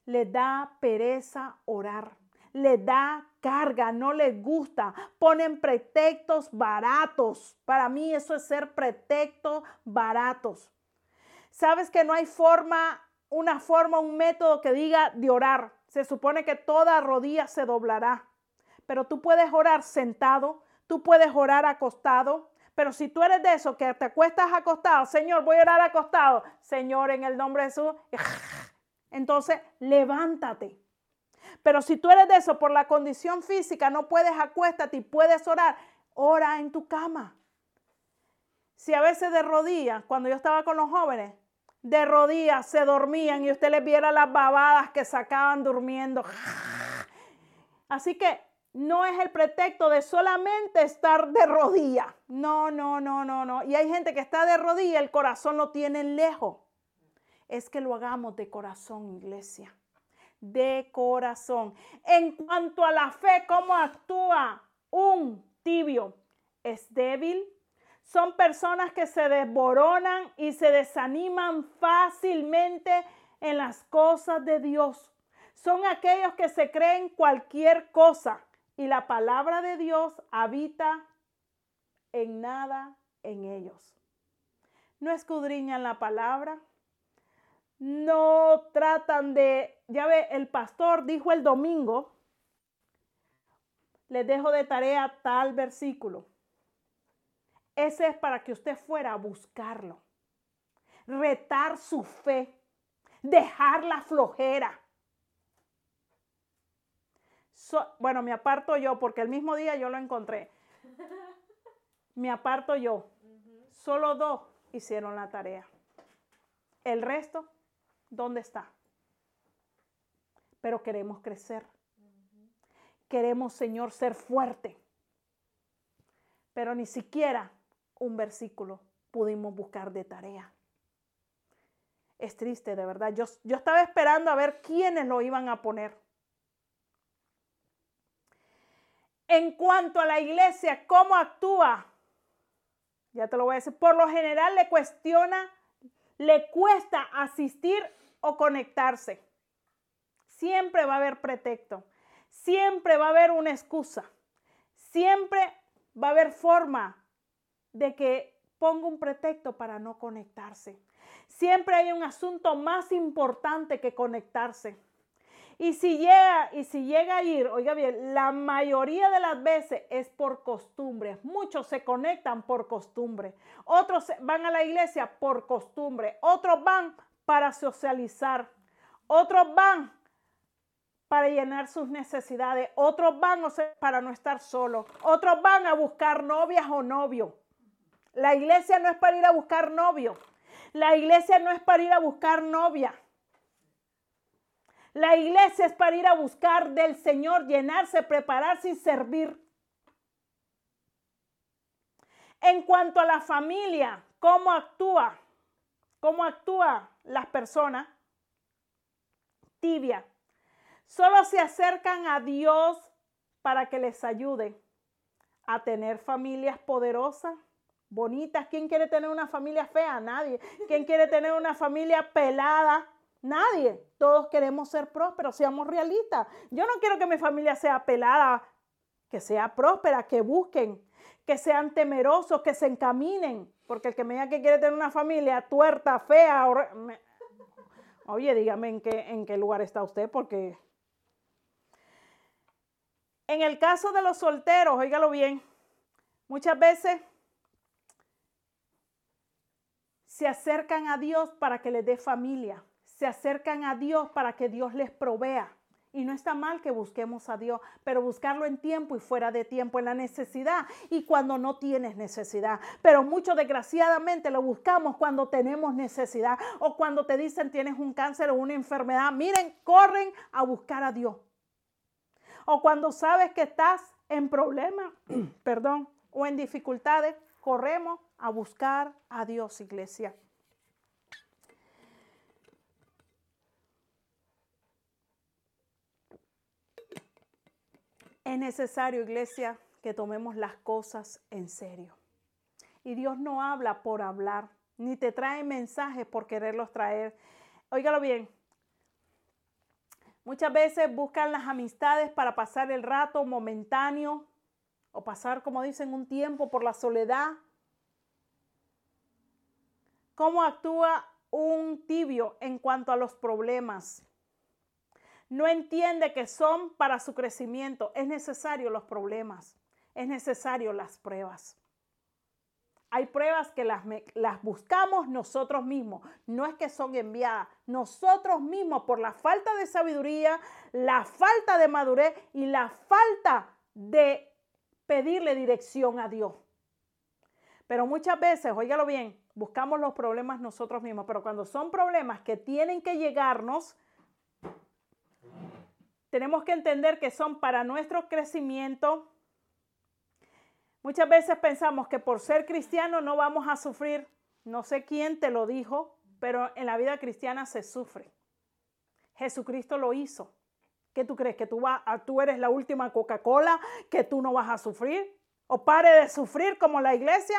[SPEAKER 3] Les da pereza orar, les da carga, no les gusta, ponen pretextos baratos. Para mí eso es ser pretextos baratos. Sabes que no hay forma una forma, un método que diga de orar. Se supone que toda rodilla se doblará. Pero tú puedes orar sentado, tú puedes orar acostado. Pero si tú eres de eso que te acuestas acostado, Señor, voy a orar acostado. Señor, en el nombre de Jesús. Entonces, levántate. Pero si tú eres de eso por la condición física, no puedes acuéstate y puedes orar, ora en tu cama. Si a veces de rodillas, cuando yo estaba con los jóvenes, de rodillas se dormían y usted les viera las babadas que sacaban durmiendo. Así que no es el pretexto de solamente estar de rodillas. No, no, no, no, no. Y hay gente que está de rodillas, el corazón lo tiene lejos. Es que lo hagamos de corazón, iglesia. De corazón. En cuanto a la fe, ¿cómo actúa un tibio? ¿Es débil? Son personas que se desboronan y se desaniman fácilmente en las cosas de Dios. Son aquellos que se creen cualquier cosa y la palabra de Dios habita en nada en ellos. No escudriñan la palabra, no tratan de, ya ve, el pastor dijo el domingo, les dejo de tarea tal versículo. Ese es para que usted fuera a buscarlo. Retar su fe. Dejar la flojera. bueno, me aparto yo porque el mismo día yo lo encontré. Me aparto yo. Solo dos hicieron la tarea. El resto, ¿dónde está? Pero queremos crecer. Queremos, Señor, ser fuerte. Pero ni siquiera un versículo pudimos buscar de tarea. Es triste, de verdad. Yo, yo estaba esperando a ver quiénes lo iban a poner. En cuanto a la iglesia, ¿cómo actúa? Ya te lo voy a decir. Por lo general le cuestiona, le cuesta asistir o conectarse. Siempre va a haber pretexto. Siempre va a haber una excusa. Siempre va a haber forma de que ponga un pretexto para no conectarse. Siempre hay un asunto más importante que conectarse. Y si llega, y si llega a ir, oiga bien, la mayoría de las veces es por costumbre. Muchos se conectan por costumbre. Otros van a la iglesia por costumbre. Otros van para socializar. Otros van para llenar sus necesidades. Otros van para no estar solos. Otros van a buscar novias o novios. La iglesia no es para ir a buscar novio. La iglesia no es para ir a buscar novia. La iglesia es para ir a buscar del Señor, llenarse, prepararse y servir. En cuanto a la familia, ¿cómo actúa? ¿Cómo actúa las personas? Tibia. Solo se acercan a Dios para que les ayude a tener familias poderosas, bonitas. ¿Quién quiere tener una familia fea? Nadie. ¿Quién quiere tener una familia pelada? Nadie. Todos queremos ser prósperos, seamos realistas. Yo no quiero que mi familia sea pelada, que sea próspera, que busquen, que sean temerosos, que se encaminen. Porque el que me diga que quiere tener una familia tuerta, fea, oye, dígame en qué, en qué lugar está usted, porque en el caso de los solteros, óigalo bien, muchas veces se acercan a Dios para que les dé familia se acercan a Dios para que Dios les provea. Y no está mal que busquemos a Dios, pero buscarlo en tiempo y fuera de tiempo, en la necesidad y cuando no tienes necesidad. Pero mucho desgraciadamente lo buscamos cuando tenemos necesidad o cuando te dicen tienes un cáncer o una enfermedad. Miren, corren a buscar a Dios. O cuando sabes que estás en problemas, perdón, o en dificultades, corremos a buscar a Dios, iglesia. Es necesario, iglesia, que tomemos las cosas en serio. Y Dios no habla por hablar, ni te trae mensajes por quererlos traer. Óigalo bien. Muchas veces buscan las amistades para pasar el rato momentáneo o pasar, como dicen, un tiempo por la soledad. ¿Cómo actúa un tibio en cuanto a los problemas? no entiende que son para su crecimiento. Es necesario los problemas, es necesario las pruebas. Hay pruebas que las, las, buscamos nosotros mismos, no es que son enviadas, nosotros mismos por la falta de sabiduría, la falta de madurez y la falta de pedirle dirección a Dios. Pero muchas veces, óigalo bien, buscamos los problemas nosotros mismos, pero cuando son problemas que tienen que llegarnos, tenemos que entender que son para nuestro crecimiento. Muchas veces pensamos que por ser cristiano no vamos a sufrir. No sé quién te lo dijo, pero en la vida cristiana se sufre. Jesucristo lo hizo. ¿Qué tú crees? ¿Que tú, vas tú eres la última Coca-Cola? ¿Que tú no vas a sufrir? ¿O pare de sufrir como la iglesia?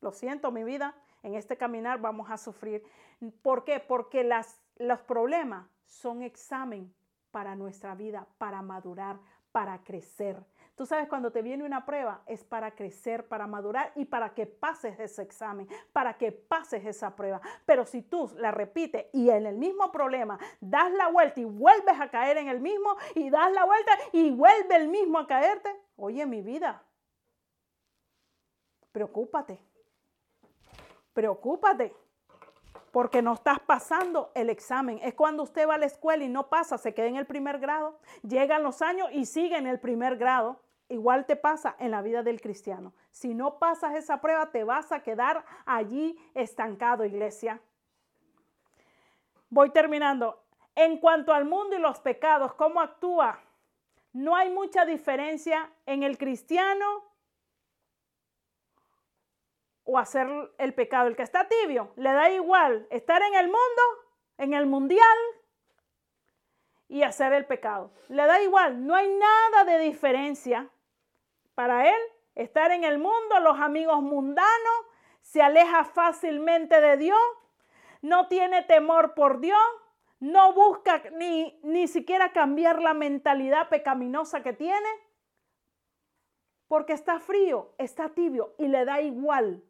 [SPEAKER 3] Lo siento, mi vida. En este caminar vamos a sufrir. ¿Por qué? Porque las, los problemas son examen para nuestra vida, para madurar, para crecer. Tú sabes, cuando te viene una prueba es para crecer, para madurar y para que pases ese examen, para que pases esa prueba. Pero si tú la repites y en el mismo problema das la vuelta y vuelves a caer en el mismo y das la vuelta y vuelve el mismo a caerte, oye mi vida, preocúpate, preocúpate porque no estás pasando el examen. Es cuando usted va a la escuela y no pasa, se queda en el primer grado, llegan los años y sigue en el primer grado. igual te pasa en la vida del cristiano. Si no pasas esa prueba, te vas a quedar allí estancado, iglesia. Voy terminando. En cuanto al mundo y los pecados, ¿cómo actúa? No hay mucha diferencia en el cristiano o hacer el pecado. El que está tibio, le da igual estar en el mundo, en el mundial, y hacer el pecado. Le da igual, no hay nada de diferencia para él estar en el mundo, los amigos mundanos, se aleja fácilmente de Dios, no tiene temor por Dios, no busca ni, ni siquiera cambiar la mentalidad pecaminosa que tiene, porque está frío, está tibio y le da igual.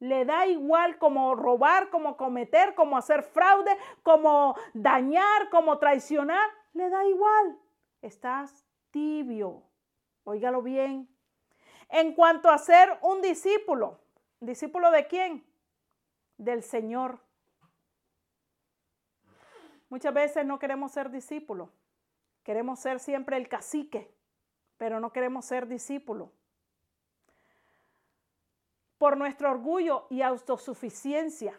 [SPEAKER 3] Le da igual como robar, como cometer, como hacer fraude, como dañar, como traicionar. Le da igual. Estás tibio. Óigalo bien. En cuanto a ser un discípulo, ¿discípulo de quién? Del Señor. Muchas veces no queremos ser discípulos. Queremos ser siempre el cacique, pero no queremos ser discípulos por nuestro orgullo y autosuficiencia.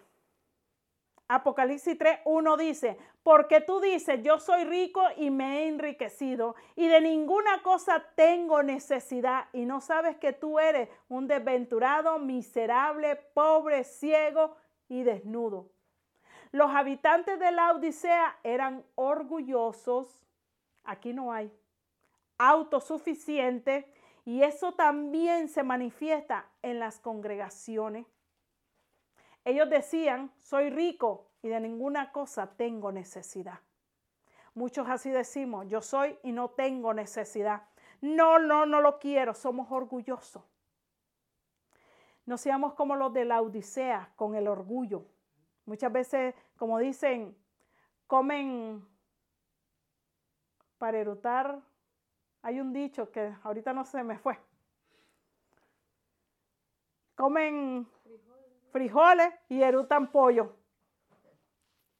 [SPEAKER 3] Apocalipsis 3, 1 dice, porque tú dices, yo soy rico y me he enriquecido y de ninguna cosa tengo necesidad y no sabes que tú eres un desventurado, miserable, pobre, ciego y desnudo. Los habitantes de la Odisea eran orgullosos, aquí no hay, autosuficientes y eso también se manifiesta en las congregaciones. Ellos decían, soy rico y de ninguna cosa tengo necesidad. Muchos así decimos, yo soy y no tengo necesidad. No, no, no lo quiero, somos orgullosos. No seamos como los de la Odisea, con el orgullo. Muchas veces, como dicen, comen para erutar hay un dicho que ahorita no se me fue. Comen frijoles y erutan pollo.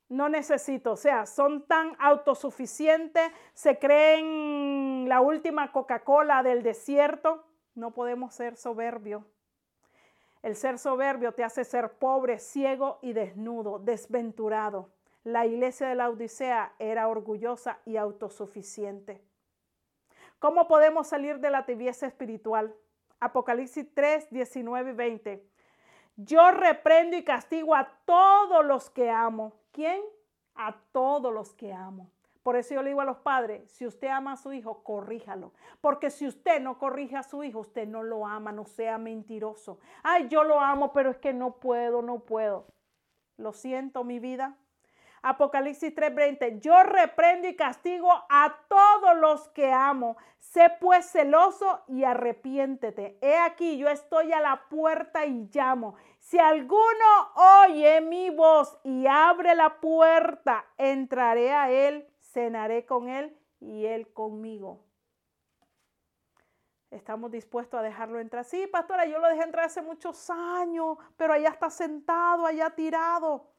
[SPEAKER 3] No necesito, o sea, son tan autosuficientes, se creen la última Coca-Cola del desierto. No podemos ser soberbios. El ser soberbio te hace ser pobre, ciego y desnudo, desventurado. La iglesia de la Odisea era orgullosa y autosuficiente. ¿Cómo podemos salir de la tibieza espiritual? Apocalipsis 3, 19 y 20. Yo reprendo y castigo a todos los que amo. ¿Quién? A todos los que amo. Por eso yo le digo a los padres, si usted ama a su hijo, corríjalo. Porque si usted no corrige a su hijo, usted no lo ama, no sea mentiroso. Ay, yo lo amo, pero es que no puedo, no puedo. Lo siento, mi vida. Apocalipsis 3:20, yo reprendo y castigo a todos los que amo. Sé pues celoso y arrepiéntete. He aquí, yo estoy a la puerta y llamo. Si alguno oye mi voz y abre la puerta, entraré a él, cenaré con él y él conmigo. Estamos dispuestos a dejarlo entrar. Sí, pastora, yo lo dejé entrar hace muchos años, pero allá está sentado, allá tirado.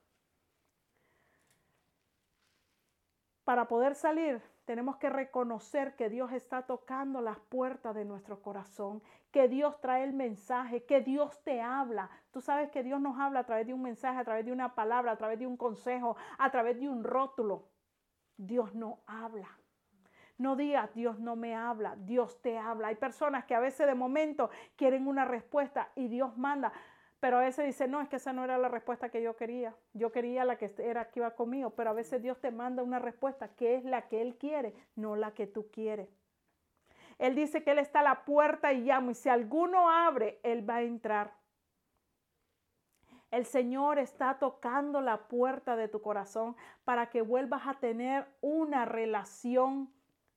[SPEAKER 3] Para poder salir, tenemos que reconocer que Dios está tocando las puertas de nuestro corazón, que Dios trae el mensaje, que Dios te habla. Tú sabes que Dios nos habla a través de un mensaje, a través de una palabra, a través de un consejo, a través de un rótulo. Dios no habla. No digas, Dios no me habla, Dios te habla. Hay personas que a veces de momento quieren una respuesta y Dios manda. Pero a veces dice, no, es que esa no era la respuesta que yo quería. Yo quería la que era que iba conmigo. Pero a veces Dios te manda una respuesta que es la que Él quiere, no la que tú quieres. Él dice que Él está a la puerta y llama. Y si alguno abre, Él va a entrar. El Señor está tocando la puerta de tu corazón para que vuelvas a tener una relación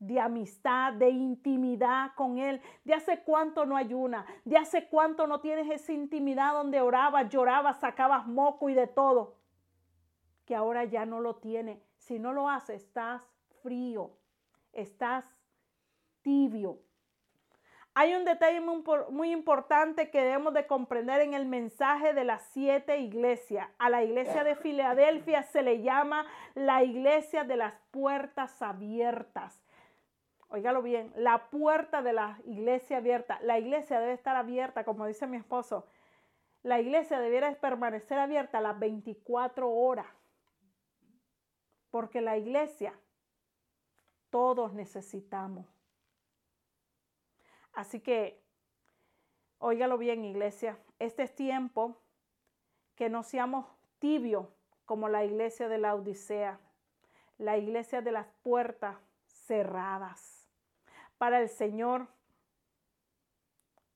[SPEAKER 3] de amistad, de intimidad con Él. De hace cuánto no ayuna, de hace cuánto no tienes esa intimidad donde orabas, llorabas, sacabas moco y de todo, que ahora ya no lo tiene. Si no lo haces, estás frío, estás tibio. Hay un detalle muy, importante que debemos de comprender en el mensaje de las siete iglesias. A la iglesia de Filadelfia se le llama la iglesia de las puertas abiertas. Óigalo bien, la puerta de la iglesia abierta. La iglesia debe estar abierta, como dice mi esposo. La iglesia debiera permanecer abierta las 24 horas. Porque la iglesia todos necesitamos. Así que, óigalo bien, iglesia, este es tiempo que no seamos tibios como la iglesia de la Odisea, la iglesia de las puertas cerradas. Para el Señor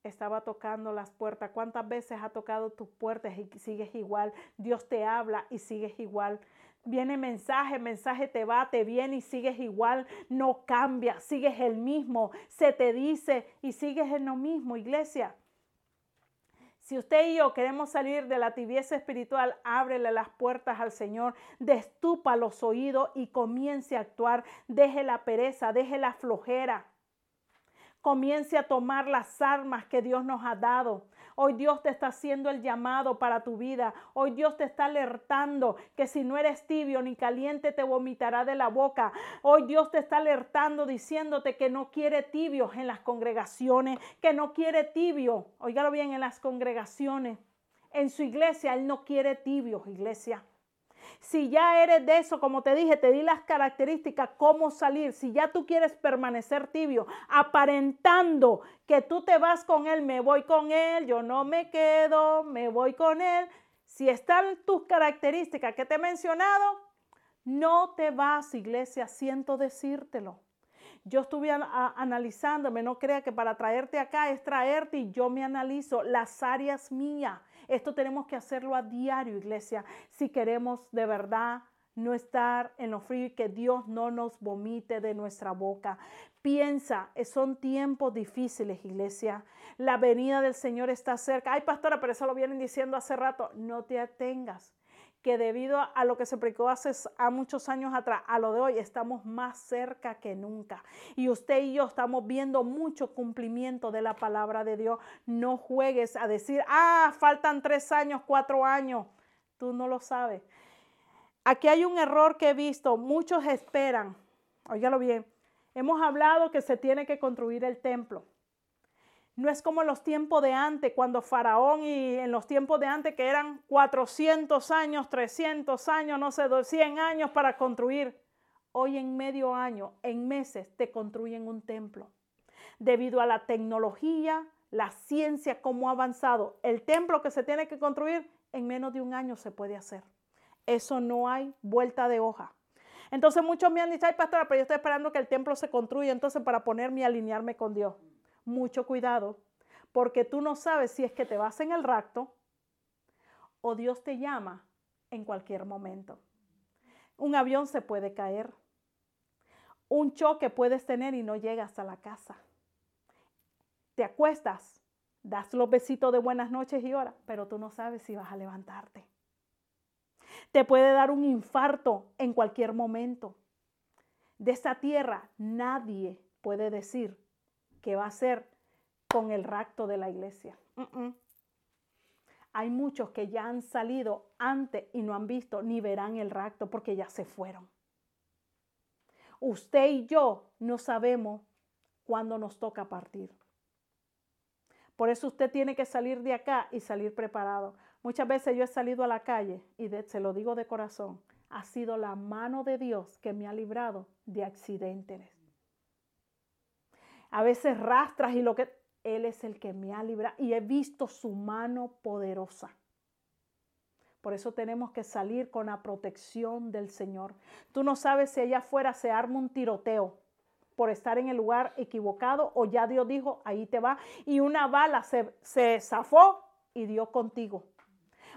[SPEAKER 3] estaba tocando las puertas. ¿Cuántas veces ha tocado tus puertas y sigues igual? Dios te habla y sigues igual. Viene mensaje, mensaje te va, te viene y sigues igual, no cambia, sigues el mismo, se te dice y sigues en lo mismo, iglesia. Si usted y yo queremos salir de la tibieza espiritual, ábrele las puertas al Señor, destupa los oídos y comience a actuar. Deje la pereza, deje la flojera. Comience a tomar las armas que Dios nos ha dado. Hoy Dios te está haciendo el llamado para tu vida. Hoy Dios te está alertando que si no eres tibio ni caliente te vomitará de la boca. Hoy Dios te está alertando diciéndote que no quiere tibios en las congregaciones, que no quiere tibio. Óigalo bien en las congregaciones. En su iglesia Él no quiere tibios, iglesia. Si ya eres de eso, como te dije, te di las características, cómo salir. Si ya tú quieres permanecer tibio, aparentando que tú te vas con él, me voy con él, yo no me quedo, me voy con él. Si están tus características que te he mencionado, no te vas, iglesia, siento decírtelo. Yo estuve analizándome, no crea que para traerte acá es traerte y yo me analizo las áreas mías esto tenemos que hacerlo a diario, iglesia, si queremos de verdad no estar en lo frío y que Dios no nos vomite de nuestra boca. Piensa, eh, son tiempos difíciles, iglesia. La venida del Señor está cerca. Ay, pastora, pero eso lo vienen diciendo hace rato. No te atengas que debido a lo que se predicó hace a muchos años atrás, a lo de hoy, estamos más cerca que nunca. Y usted y yo estamos viendo mucho cumplimiento de la palabra de Dios. No juegues a decir, ah, faltan tres años, cuatro años. Tú no lo sabes. Aquí hay un error que he visto. Muchos esperan, óigalo bien, hemos hablado que se tiene que construir el templo. No es como en los tiempos de antes, cuando Faraón y en los tiempos de antes que eran 400 años, 300 años, no sé, 100 años para construir. Hoy en medio año, en meses, te construyen un templo. Debido a la tecnología, la ciencia, cómo ha avanzado, el templo que se tiene que construir en menos de un año se puede hacer. Eso no hay vuelta de hoja. Entonces muchos me han dicho, ay pastora, pero yo estoy esperando que el templo se construya entonces para ponerme y alinearme con Dios mucho cuidado, porque tú no sabes si es que te vas en el rapto o Dios te llama en cualquier momento. Un avión se puede caer. Un choque puedes tener y no llegas a la casa. Te acuestas, das los besitos de buenas noches y horas, pero tú no sabes si vas a levantarte. Te puede dar un infarto en cualquier momento. De esta tierra nadie puede decir que va a ser con el rapto de la iglesia. Hay muchos que ya han salido antes y no han visto ni verán el rapto porque ya se fueron. Usted y yo no sabemos cuándo nos toca partir. Por eso usted tiene que salir de acá y salir preparado. Muchas veces yo he salido a la calle y se lo digo de corazón, ha sido la mano de Dios que me ha librado de accidentes a veces rastras y lo que... Él es el que me ha librado y he visto su mano poderosa. Por eso tenemos que salir con la protección del Señor. Tú no sabes si allá afuera se arma un tiroteo por estar en el lugar equivocado o ya Dios dijo, ahí te va. Y una bala se, se zafó y dio contigo.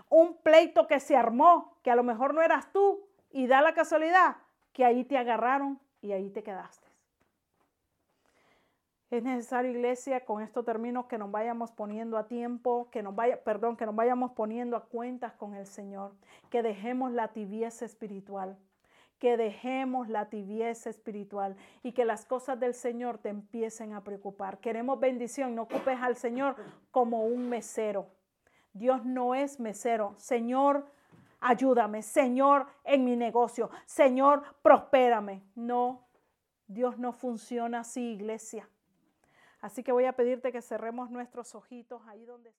[SPEAKER 3] Un pleito que se armó, que a lo mejor no eras tú y da la casualidad que ahí te agarraron y ahí te quedaste. Es necesario, iglesia, con esto termino, que nos vayamos poniendo a tiempo, que nos vaya, perdón, que nos vayamos poniendo a cuentas con el Señor, que dejemos la tibieza espiritual, que dejemos la tibieza espiritual y que las cosas del Señor te empiecen a preocupar. Queremos bendición, no ocupes al Señor como un mesero. Dios no es mesero. Señor, ayúdame. Señor, en mi negocio. Señor, prospérame. No, Dios no funciona así, iglesia. Así que voy a pedirte que cerremos nuestros ojitos ahí donde